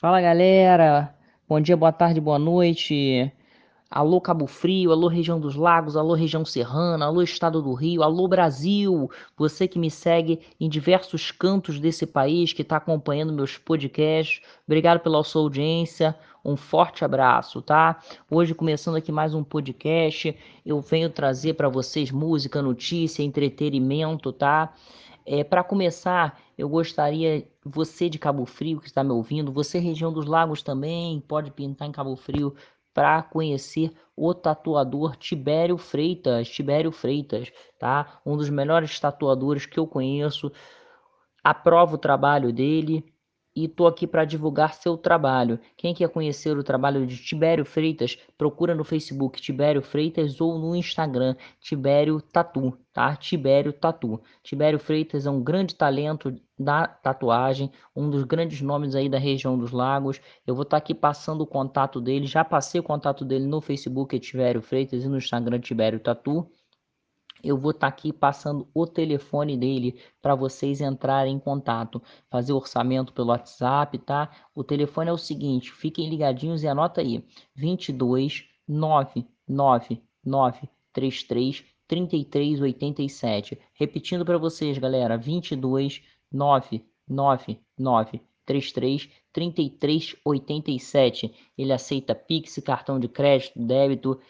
Fala galera, bom dia, boa tarde, boa noite. Alô Cabo Frio, alô região dos lagos, alô região serrana, alô estado do Rio, alô Brasil. Você que me segue em diversos cantos desse país, que está acompanhando meus podcasts. Obrigado pela sua audiência. Um forte abraço, tá? Hoje começando aqui mais um podcast, eu venho trazer para vocês música, notícia, entretenimento, tá? É, para começar, eu gostaria, você de Cabo Frio que está me ouvindo, você região dos lagos também, pode pintar em Cabo Frio para conhecer o tatuador Tibério Freitas, Tibério Freitas, tá? Um dos melhores tatuadores que eu conheço. Aprovo o trabalho dele, e tô aqui para divulgar seu trabalho. Quem quer conhecer o trabalho de Tibério Freitas, procura no Facebook Tibério Freitas ou no Instagram Tibério Tatu, tá? Tibério Tatu. Tibério Freitas é um grande talento da tatuagem, um dos grandes nomes aí da região dos lagos. Eu vou estar tá aqui passando o contato dele, já passei o contato dele no Facebook Tibério Freitas e no Instagram Tibério Tatu eu vou estar tá aqui passando o telefone dele para vocês entrarem em contato, fazer orçamento pelo WhatsApp, tá? O telefone é o seguinte, fiquem ligadinhos e anota aí: 22 999 33 3387. Repetindo para vocês, galera, 22 999 33 3387. Ele aceita Pix, cartão de crédito, débito,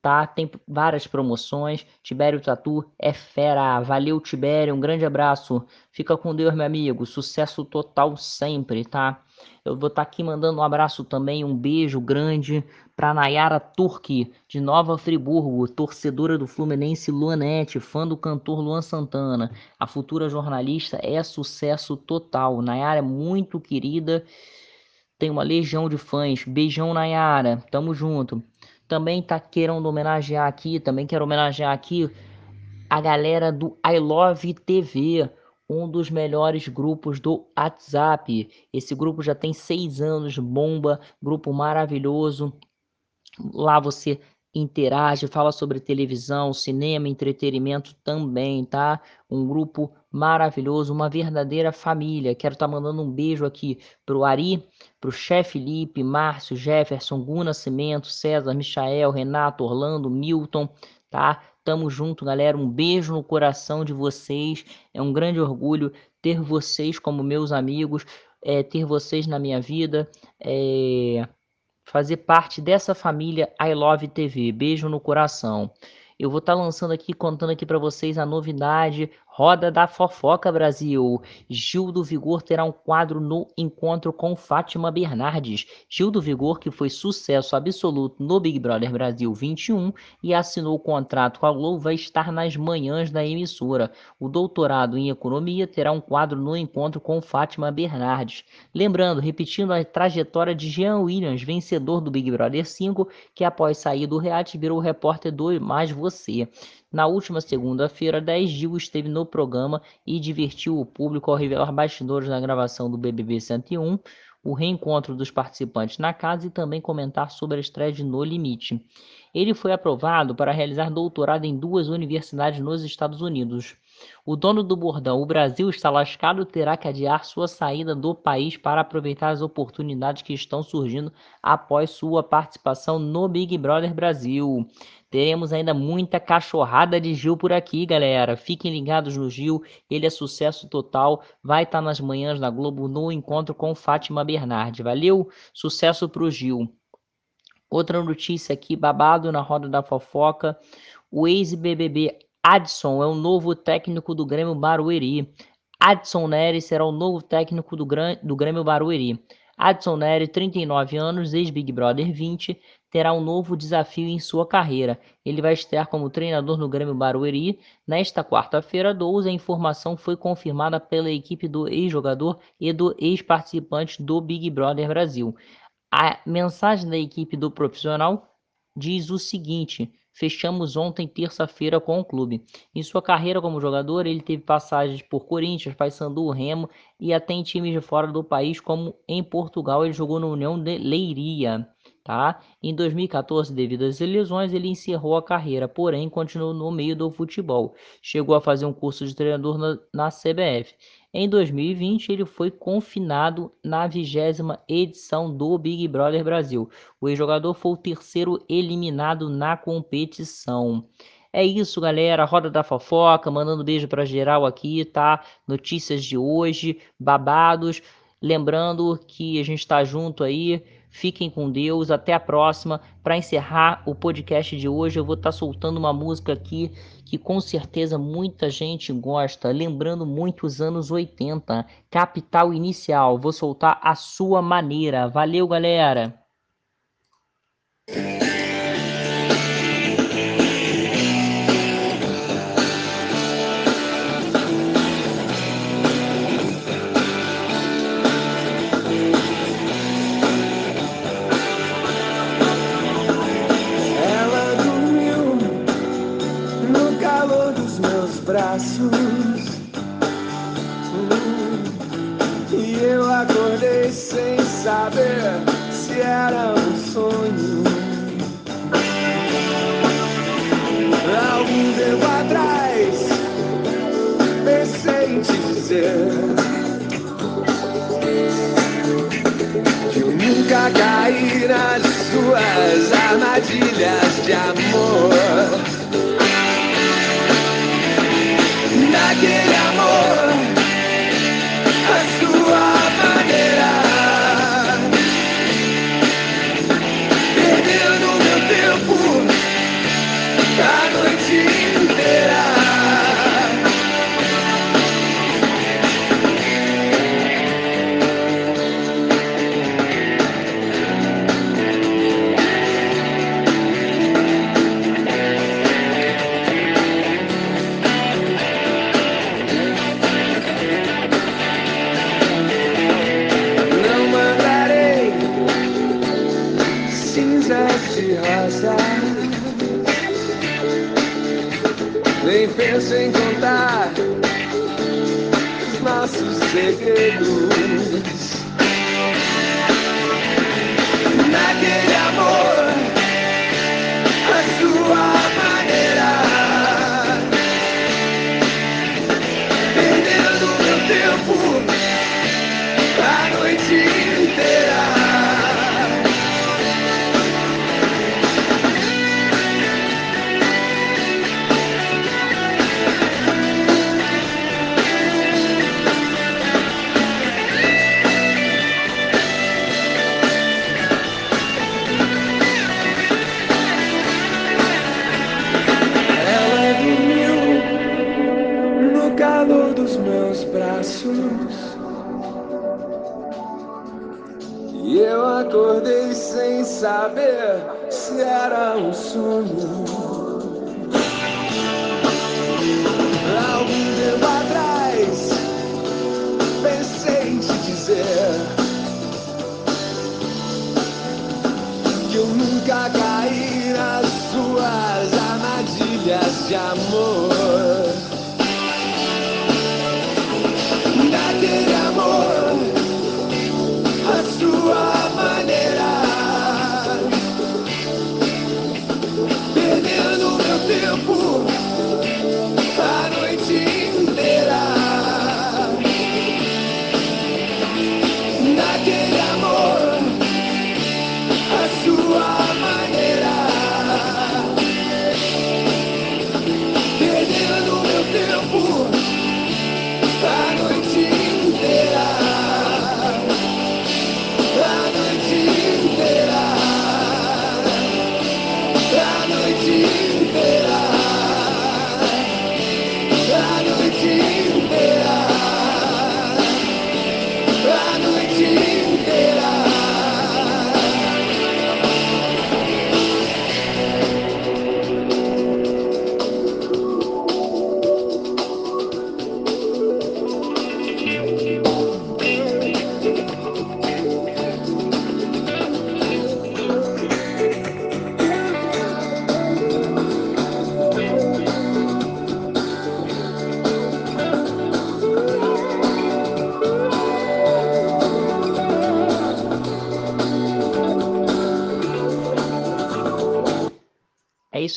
tá? Tem várias promoções. Tibério Tatu é fera. Valeu, Tibério. Um grande abraço. Fica com Deus, meu amigo. Sucesso total sempre, tá? Eu vou estar tá aqui mandando um abraço também, um beijo grande para Nayara Turki, de Nova Friburgo, torcedora do Fluminense Luanete, fã do cantor Luan Santana. A futura jornalista é sucesso total. Nayara é muito querida, tem uma legião de fãs. Beijão, Nayara. Tamo junto também tá querendo homenagear aqui, também quero homenagear aqui a galera do I Love TV, um dos melhores grupos do WhatsApp. Esse grupo já tem seis anos, bomba, grupo maravilhoso. Lá você interage, fala sobre televisão, cinema, entretenimento também, tá? Um grupo maravilhoso, uma verdadeira família. Quero estar tá mandando um beijo aqui pro Ari, pro chefe Felipe, Márcio, Jefferson, Guna Cimento, César, Michael, Renato, Orlando, Milton, tá? Tamo junto, galera. Um beijo no coração de vocês. É um grande orgulho ter vocês como meus amigos, é, ter vocês na minha vida. É fazer parte dessa família I Love TV. Beijo no coração. Eu vou estar tá lançando aqui, contando aqui para vocês a novidade Roda da Fofoca Brasil. Gil do Vigor terá um quadro no encontro com Fátima Bernardes. Gil do Vigor, que foi sucesso absoluto no Big Brother Brasil 21 e assinou o contrato com a Globo, vai estar nas manhãs da emissora. O doutorado em economia terá um quadro no encontro com Fátima Bernardes. Lembrando, repetindo a trajetória de Jean Williams, vencedor do Big Brother 5, que após sair do reality virou repórter do Mais Você. Na última segunda-feira, 10 Gil esteve no programa e divertiu o público ao revelar bastidores na gravação do BBB 101, o reencontro dos participantes na casa e também comentar sobre a estreia de No Limite. Ele foi aprovado para realizar doutorado em duas universidades nos Estados Unidos. O dono do bordão, o Brasil está lascado, terá que adiar sua saída do país para aproveitar as oportunidades que estão surgindo após sua participação no Big Brother Brasil. Teremos ainda muita cachorrada de Gil por aqui, galera. Fiquem ligados no Gil, ele é sucesso total. Vai estar nas manhãs da Globo no encontro com Fátima Bernardi. Valeu? Sucesso pro Gil. Outra notícia aqui, babado na roda da fofoca. O ex-BBB Adson é o novo técnico do Grêmio Barueri. Adson Nery será o novo técnico do, do Grêmio Barueri. Adson Nery, 39 anos, ex-Big Brother 20, terá um novo desafio em sua carreira. Ele vai estrear como treinador no Grêmio Barueri nesta quarta-feira 12. A informação foi confirmada pela equipe do ex-jogador e do ex-participante do Big Brother Brasil. A mensagem da equipe do profissional diz o seguinte: Fechamos ontem, terça-feira, com o clube. Em sua carreira como jogador, ele teve passagens por Corinthians, Paysandu, Remo e até em times de fora do país, como em Portugal ele jogou no União de Leiria. Tá? Em 2014, devido às lesões, ele encerrou a carreira, porém continuou no meio do futebol. Chegou a fazer um curso de treinador na, na CBF. Em 2020, ele foi confinado na vigésima edição do Big Brother Brasil. O ex-jogador foi o terceiro eliminado na competição. É isso, galera. Roda da fofoca, mandando beijo para geral aqui, tá? Notícias de hoje, babados. Lembrando que a gente está junto aí. Fiquem com Deus, até a próxima. Para encerrar o podcast de hoje, eu vou estar tá soltando uma música aqui que com certeza muita gente gosta, lembrando muito os anos 80. Capital Inicial, vou soltar a sua maneira. Valeu, galera! Braços. E eu acordei sem saber se era um sonho. Algum tempo atrás, pensei em te dizer. Que eu nunca caí nas suas armadilhas de amor. again. Nem penso em contar os nossos segredos. Naquele amor, a sua maneira. Perdendo meu tempo a noite acordei sem saber se era um sonho. Algum tempo atrás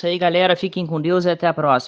isso aí, galera. Fiquem com Deus e até a próxima.